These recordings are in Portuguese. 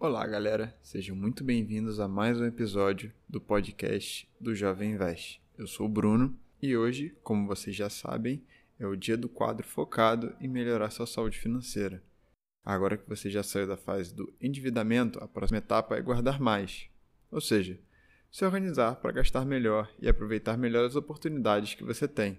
Olá, galera. Sejam muito bem-vindos a mais um episódio do podcast do Jovem Invest. Eu sou o Bruno e hoje, como vocês já sabem, é o dia do quadro focado em melhorar sua saúde financeira. Agora que você já saiu da fase do endividamento, a próxima etapa é guardar mais, ou seja, se organizar para gastar melhor e aproveitar melhor as oportunidades que você tem,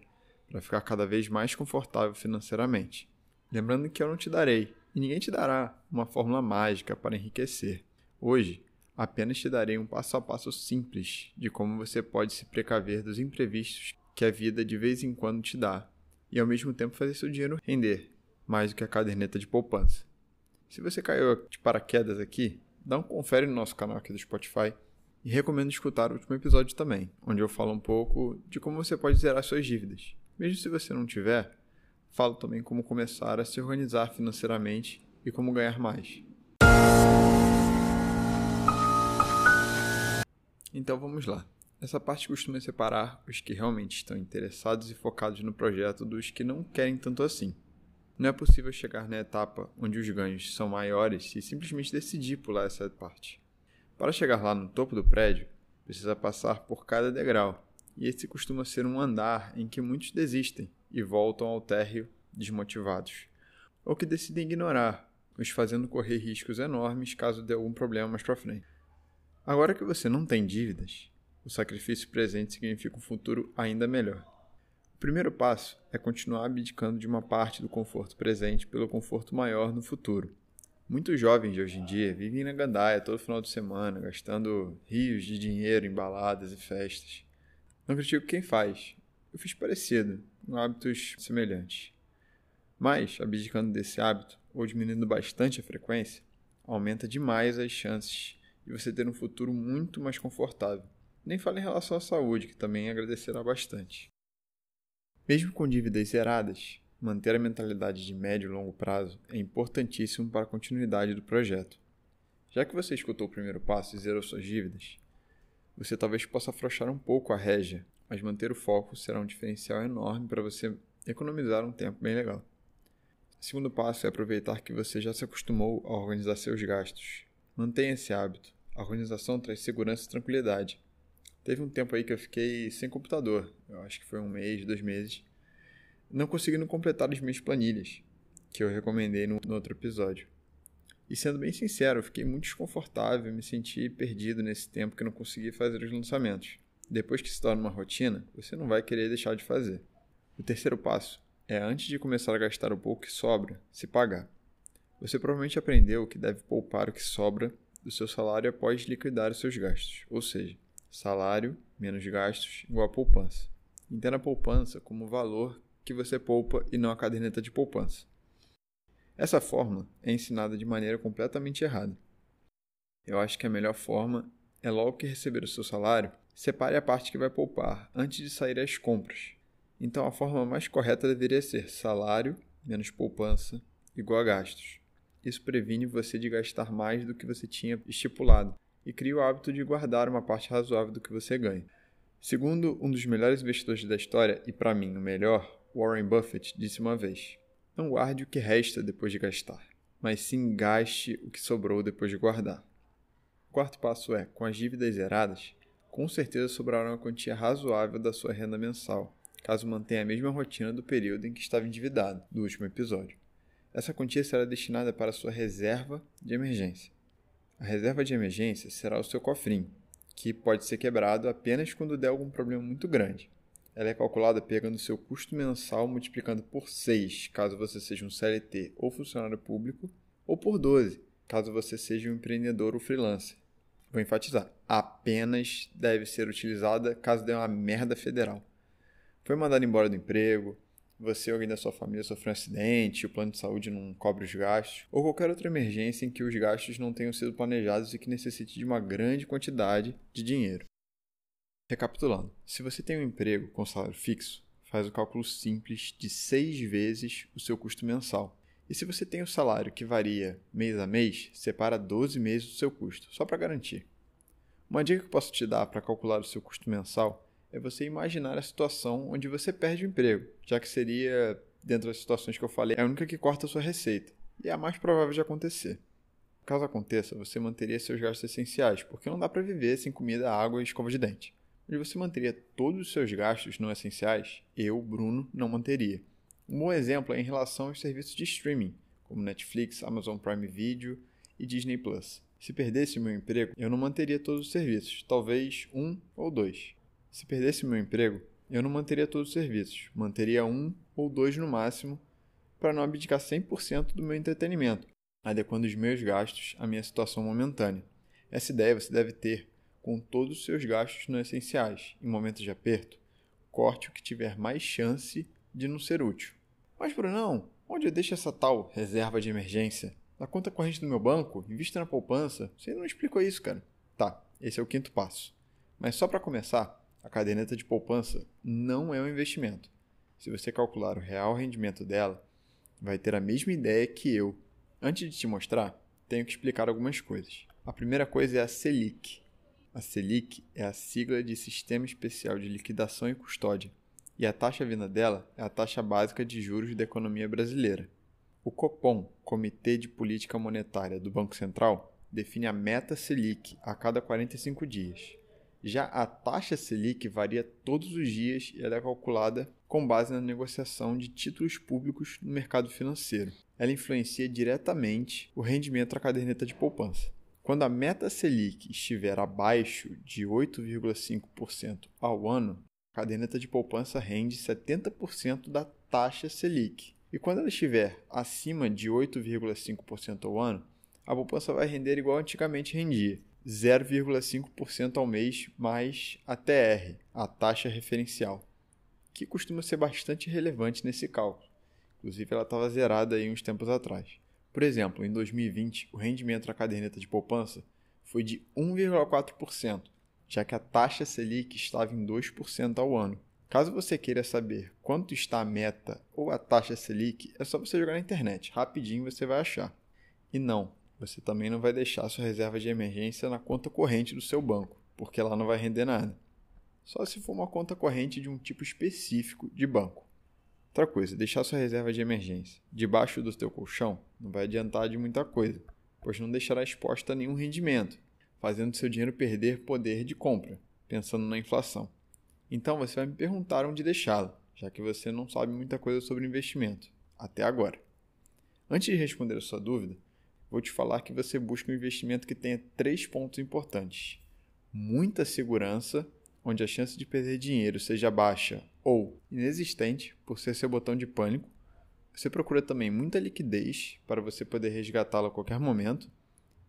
para ficar cada vez mais confortável financeiramente. Lembrando que eu não te darei ninguém te dará uma fórmula mágica para enriquecer. Hoje, apenas te darei um passo a passo simples de como você pode se precaver dos imprevistos que a vida de vez em quando te dá e ao mesmo tempo fazer seu dinheiro render mais do que a caderneta de poupança. Se você caiu de paraquedas aqui, dá um confere no nosso canal aqui do Spotify e recomendo escutar o último episódio também, onde eu falo um pouco de como você pode zerar suas dívidas. Mesmo se você não tiver, falo também como começar a se organizar financeiramente e como ganhar mais. Então vamos lá. Essa parte costuma separar os que realmente estão interessados e focados no projeto dos que não querem tanto assim. Não é possível chegar na etapa onde os ganhos são maiores se simplesmente decidir pular essa parte. Para chegar lá no topo do prédio, precisa passar por cada degrau, e esse costuma ser um andar em que muitos desistem e voltam ao térreo desmotivados, ou que decidem ignorar, os fazendo correr riscos enormes caso dê algum problema mais para frente. Agora que você não tem dívidas, o sacrifício presente significa um futuro ainda melhor. O primeiro passo é continuar abdicando de uma parte do conforto presente pelo conforto maior no futuro. Muitos jovens de hoje em dia vivem na gandaia todo final de semana, gastando rios de dinheiro em baladas e festas. Não critico quem faz. Eu fiz parecido, hábitos semelhantes. Mas, abdicando desse hábito, ou diminuindo bastante a frequência, aumenta demais as chances de você ter um futuro muito mais confortável. Nem falo em relação à saúde, que também agradecerá bastante. Mesmo com dívidas zeradas, manter a mentalidade de médio e longo prazo é importantíssimo para a continuidade do projeto. Já que você escutou o primeiro passo e zerou suas dívidas, você talvez possa afrouxar um pouco a régia, mas manter o foco será um diferencial enorme para você economizar um tempo bem legal. O segundo passo é aproveitar que você já se acostumou a organizar seus gastos. Mantenha esse hábito. A organização traz segurança e tranquilidade. Teve um tempo aí que eu fiquei sem computador, eu acho que foi um mês, dois meses, não conseguindo completar as minhas planilhas, que eu recomendei no, no outro episódio. E sendo bem sincero, eu fiquei muito desconfortável, me senti perdido nesse tempo que não consegui fazer os lançamentos. Depois que se torna uma rotina, você não vai querer deixar de fazer. O terceiro passo é antes de começar a gastar o pouco que sobra, se pagar. Você provavelmente aprendeu que deve poupar o que sobra do seu salário após liquidar os seus gastos, ou seja, salário menos gastos igual a poupança. Entenda a poupança como o valor que você poupa e não a caderneta de poupança. Essa fórmula é ensinada de maneira completamente errada. Eu acho que a melhor forma é logo que receber o seu salário, separe a parte que vai poupar antes de sair às compras então a forma mais correta deveria ser salário menos poupança igual a gastos. Isso previne você de gastar mais do que você tinha estipulado e cria o hábito de guardar uma parte razoável do que você ganha. Segundo um dos melhores investidores da história, e para mim o melhor, Warren Buffett disse uma vez: Não guarde o que resta depois de gastar, mas sim gaste o que sobrou depois de guardar. O quarto passo é: com as dívidas zeradas, com certeza sobrará uma quantia razoável da sua renda mensal caso mantenha a mesma rotina do período em que estava endividado, do último episódio. Essa quantia será destinada para sua reserva de emergência. A reserva de emergência será o seu cofrinho, que pode ser quebrado apenas quando der algum problema muito grande. Ela é calculada pegando seu custo mensal multiplicando por 6, caso você seja um CLT ou funcionário público, ou por 12, caso você seja um empreendedor ou freelancer. Vou enfatizar, apenas deve ser utilizada caso dê uma merda federal foi mandado embora do emprego, você ou alguém da sua família sofreu um acidente, o plano de saúde não cobre os gastos, ou qualquer outra emergência em que os gastos não tenham sido planejados e que necessite de uma grande quantidade de dinheiro. Recapitulando, se você tem um emprego com salário fixo, faz o cálculo simples de seis vezes o seu custo mensal. E se você tem um salário que varia mês a mês, separa 12 meses do seu custo, só para garantir. Uma dica que posso te dar para calcular o seu custo mensal é você imaginar a situação onde você perde o emprego, já que seria, dentro das situações que eu falei, a única que corta a sua receita, e é a mais provável de acontecer. Caso aconteça, você manteria seus gastos essenciais, porque não dá para viver sem comida, água e escova de dente. Onde você manteria todos os seus gastos não essenciais, eu, Bruno, não manteria. Um bom exemplo é em relação aos serviços de streaming, como Netflix, Amazon Prime Video e Disney Plus. Se perdesse meu emprego, eu não manteria todos os serviços, talvez um ou dois. Se perdesse meu emprego, eu não manteria todos os serviços, manteria um ou dois no máximo, para não abdicar 100% do meu entretenimento, adequando os meus gastos à minha situação momentânea. Essa ideia você deve ter com todos os seus gastos não essenciais. Em momentos de aperto, corte o que tiver mais chance de não ser útil. Mas, Brunão, onde eu deixo essa tal reserva de emergência? Na conta corrente do meu banco, invista na poupança. Você não explicou isso, cara. Tá, esse é o quinto passo. Mas só para começar, a caderneta de poupança não é um investimento. Se você calcular o real rendimento dela, vai ter a mesma ideia que eu. Antes de te mostrar, tenho que explicar algumas coisas. A primeira coisa é a Selic. A Selic é a sigla de Sistema Especial de Liquidação e Custódia, e a taxa vinda dela é a taxa básica de juros da economia brasileira. O Copom, Comitê de Política Monetária do Banco Central, define a meta Selic a cada 45 dias. Já a taxa Selic varia todos os dias e ela é calculada com base na negociação de títulos públicos no mercado financeiro. Ela influencia diretamente o rendimento da caderneta de poupança. Quando a meta Selic estiver abaixo de 8,5% ao ano, caderneta de poupança rende 70% da taxa Selic. E quando ela estiver acima de 8,5% ao ano, a poupança vai render igual antigamente rendia, 0,5% ao mês mais a TR, a taxa referencial, que costuma ser bastante relevante nesse cálculo. Inclusive, ela estava zerada aí uns tempos atrás. Por exemplo, em 2020, o rendimento da caderneta de poupança foi de 1,4%, já que a taxa Selic estava em 2% ao ano. Caso você queira saber quanto está a meta ou a taxa Selic, é só você jogar na internet, rapidinho você vai achar. E não, você também não vai deixar sua reserva de emergência na conta corrente do seu banco, porque ela não vai render nada. Só se for uma conta corrente de um tipo específico de banco. Outra coisa, deixar sua reserva de emergência debaixo do seu colchão não vai adiantar de muita coisa, pois não deixará exposta a nenhum rendimento, fazendo seu dinheiro perder poder de compra, pensando na inflação. Então você vai me perguntar onde deixá-la, já que você não sabe muita coisa sobre investimento, até agora. Antes de responder a sua dúvida, vou te falar que você busca um investimento que tenha três pontos importantes: muita segurança, onde a chance de perder dinheiro seja baixa ou inexistente por ser seu botão de pânico. Você procura também muita liquidez para você poder resgatá-la a qualquer momento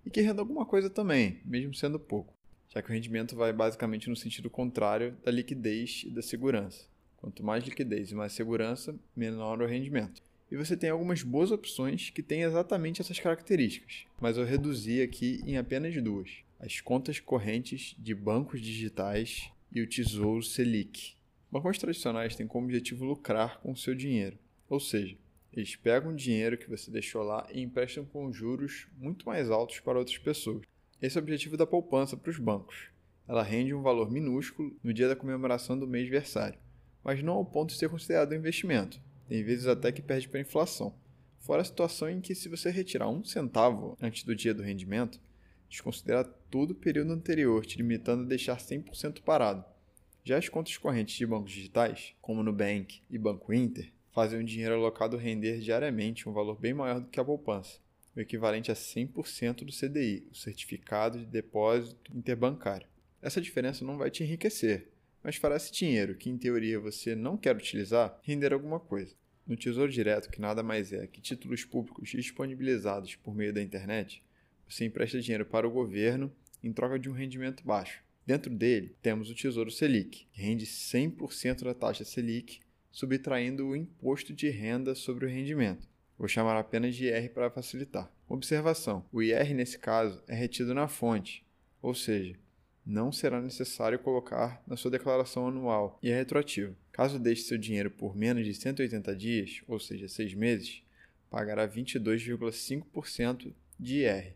e que renda alguma coisa também, mesmo sendo pouco já que o rendimento vai basicamente no sentido contrário da liquidez e da segurança. Quanto mais liquidez e mais segurança, menor o rendimento. E você tem algumas boas opções que têm exatamente essas características, mas eu reduzi aqui em apenas duas: as contas correntes de bancos digitais e o Tesouro Selic. Bancos tradicionais têm como objetivo lucrar com o seu dinheiro, ou seja, eles pegam o dinheiro que você deixou lá e emprestam com juros muito mais altos para outras pessoas. Esse é o objetivo da poupança para os bancos. Ela rende um valor minúsculo no dia da comemoração do mês versário, mas não ao ponto de ser considerado um investimento. Tem vezes até que perde para inflação. Fora a situação em que, se você retirar um centavo antes do dia do rendimento, desconsidera todo o período anterior, te limitando a deixar 100% parado. Já as contas correntes de bancos digitais, como Nubank e Banco Inter, fazem o dinheiro alocado render diariamente um valor bem maior do que a poupança o equivalente a 100% do CDI, o Certificado de Depósito Interbancário. Essa diferença não vai te enriquecer, mas fará esse dinheiro, que em teoria você não quer utilizar, render alguma coisa. No Tesouro Direto, que nada mais é que títulos públicos disponibilizados por meio da internet, você empresta dinheiro para o governo em troca de um rendimento baixo. Dentro dele, temos o Tesouro Selic, que rende 100% da taxa Selic, subtraindo o imposto de renda sobre o rendimento. Vou chamar apenas de IR para facilitar. Observação: o IR nesse caso é retido na fonte, ou seja, não será necessário colocar na sua declaração anual e é retroativo. Caso deixe seu dinheiro por menos de 180 dias, ou seja, 6 meses, pagará 22,5% de IR.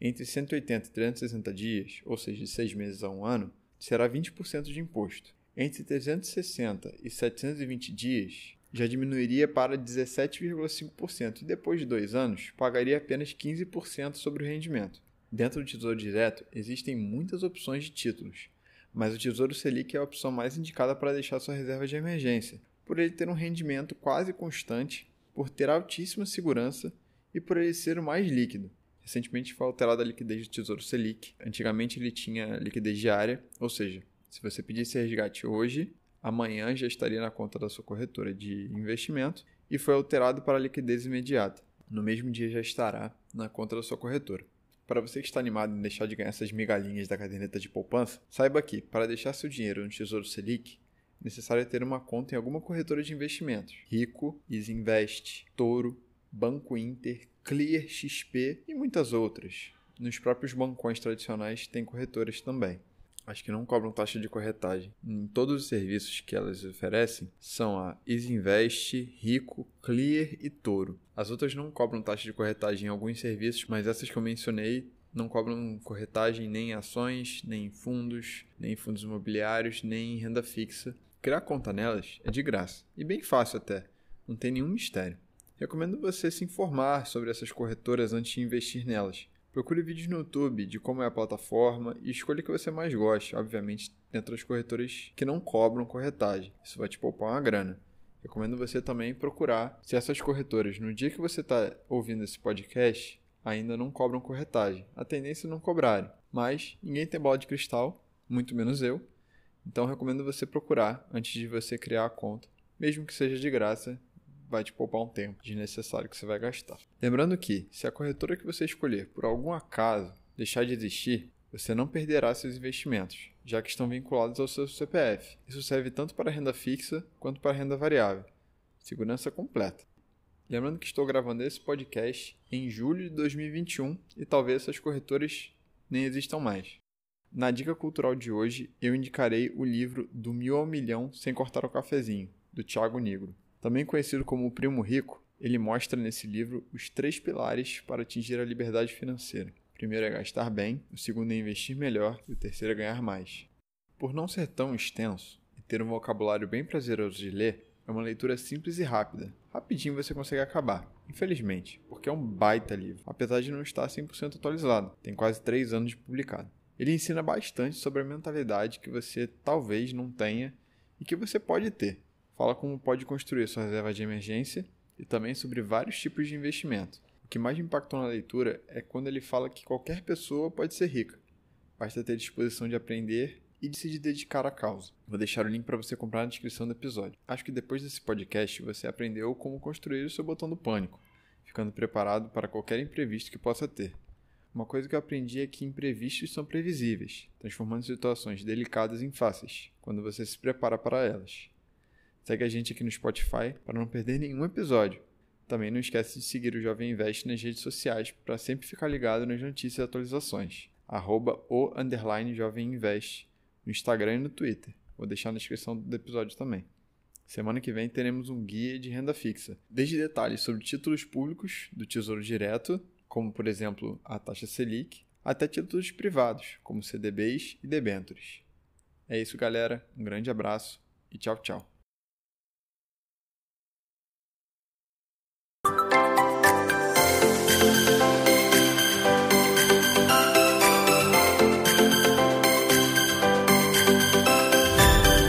Entre 180 e 360 dias, ou seja, de 6 meses a um ano, será 20% de imposto. Entre 360 e 720 dias, já diminuiria para 17,5% e depois de dois anos pagaria apenas 15% sobre o rendimento. Dentro do Tesouro Direto existem muitas opções de títulos, mas o Tesouro Selic é a opção mais indicada para deixar sua reserva de emergência, por ele ter um rendimento quase constante, por ter altíssima segurança e por ele ser o mais líquido. Recentemente foi alterada a liquidez do Tesouro Selic. Antigamente ele tinha liquidez diária, ou seja, se você pedisse resgate hoje, amanhã já estaria na conta da sua corretora de investimento e foi alterado para liquidez imediata. No mesmo dia já estará na conta da sua corretora. Para você que está animado em deixar de ganhar essas migalhinhas da caderneta de poupança, saiba que, para deixar seu dinheiro no Tesouro Selic, é necessário ter uma conta em alguma corretora de investimentos. Rico, Isinvest, Toro, Banco Inter, Clear XP e muitas outras. Nos próprios bancões tradicionais tem corretoras também acho que não cobram taxa de corretagem. Em todos os serviços que elas oferecem são a Isinvest, Rico, Clear e Toro. As outras não cobram taxa de corretagem em alguns serviços, mas essas que eu mencionei não cobram corretagem nem em ações, nem em fundos, nem em fundos imobiliários, nem em renda fixa. Criar conta nelas é de graça e bem fácil até, não tem nenhum mistério. Recomendo você se informar sobre essas corretoras antes de investir nelas. Procure vídeos no YouTube de como é a plataforma e escolha o que você mais goste, obviamente dentro das corretoras que não cobram corretagem. Isso vai te poupar uma grana. Recomendo você também procurar se essas corretoras, no dia que você está ouvindo esse podcast, ainda não cobram corretagem. A tendência é não cobrarem, mas ninguém tem bola de cristal, muito menos eu. Então recomendo você procurar antes de você criar a conta, mesmo que seja de graça, vai te poupar um tempo desnecessário que você vai gastar. Lembrando que, se a corretora que você escolher por algum acaso deixar de existir, você não perderá seus investimentos, já que estão vinculados ao seu CPF. Isso serve tanto para renda fixa quanto para renda variável. Segurança completa. Lembrando que estou gravando esse podcast em julho de 2021 e talvez essas corretoras nem existam mais. Na dica cultural de hoje, eu indicarei o livro Do Mil ao Milhão Sem Cortar o Cafezinho, do Thiago Negro. Também conhecido como o Primo Rico, ele mostra nesse livro os três pilares para atingir a liberdade financeira. O primeiro é gastar bem, o segundo é investir melhor e o terceiro é ganhar mais. Por não ser tão extenso e ter um vocabulário bem prazeroso de ler, é uma leitura simples e rápida. Rapidinho você consegue acabar, infelizmente, porque é um baita livro, apesar de não estar 100% atualizado, tem quase 3 anos de publicado. Ele ensina bastante sobre a mentalidade que você talvez não tenha e que você pode ter, fala como pode construir sua reserva de emergência e também sobre vários tipos de investimento. O que mais me impactou na leitura é quando ele fala que qualquer pessoa pode ser rica, basta ter disposição de aprender e de se dedicar à causa. Vou deixar o link para você comprar na descrição do episódio. Acho que depois desse podcast você aprendeu como construir o seu botão do pânico, ficando preparado para qualquer imprevisto que possa ter. Uma coisa que eu aprendi é que imprevistos são previsíveis, transformando situações delicadas em fáceis, quando você se prepara para elas. Segue a gente aqui no Spotify para não perder nenhum episódio. Também não esquece de seguir o Jovem Invest nas redes sociais para sempre ficar ligado nas notícias e atualizações. Arroba o underline Jovem Invest no Instagram e no Twitter. Vou deixar na descrição do episódio também. Semana que vem teremos um guia de renda fixa, desde detalhes sobre títulos públicos do Tesouro Direto, como por exemplo a taxa Selic, até títulos privados, como CDBs e debêntures. É isso, galera. Um grande abraço e tchau, tchau.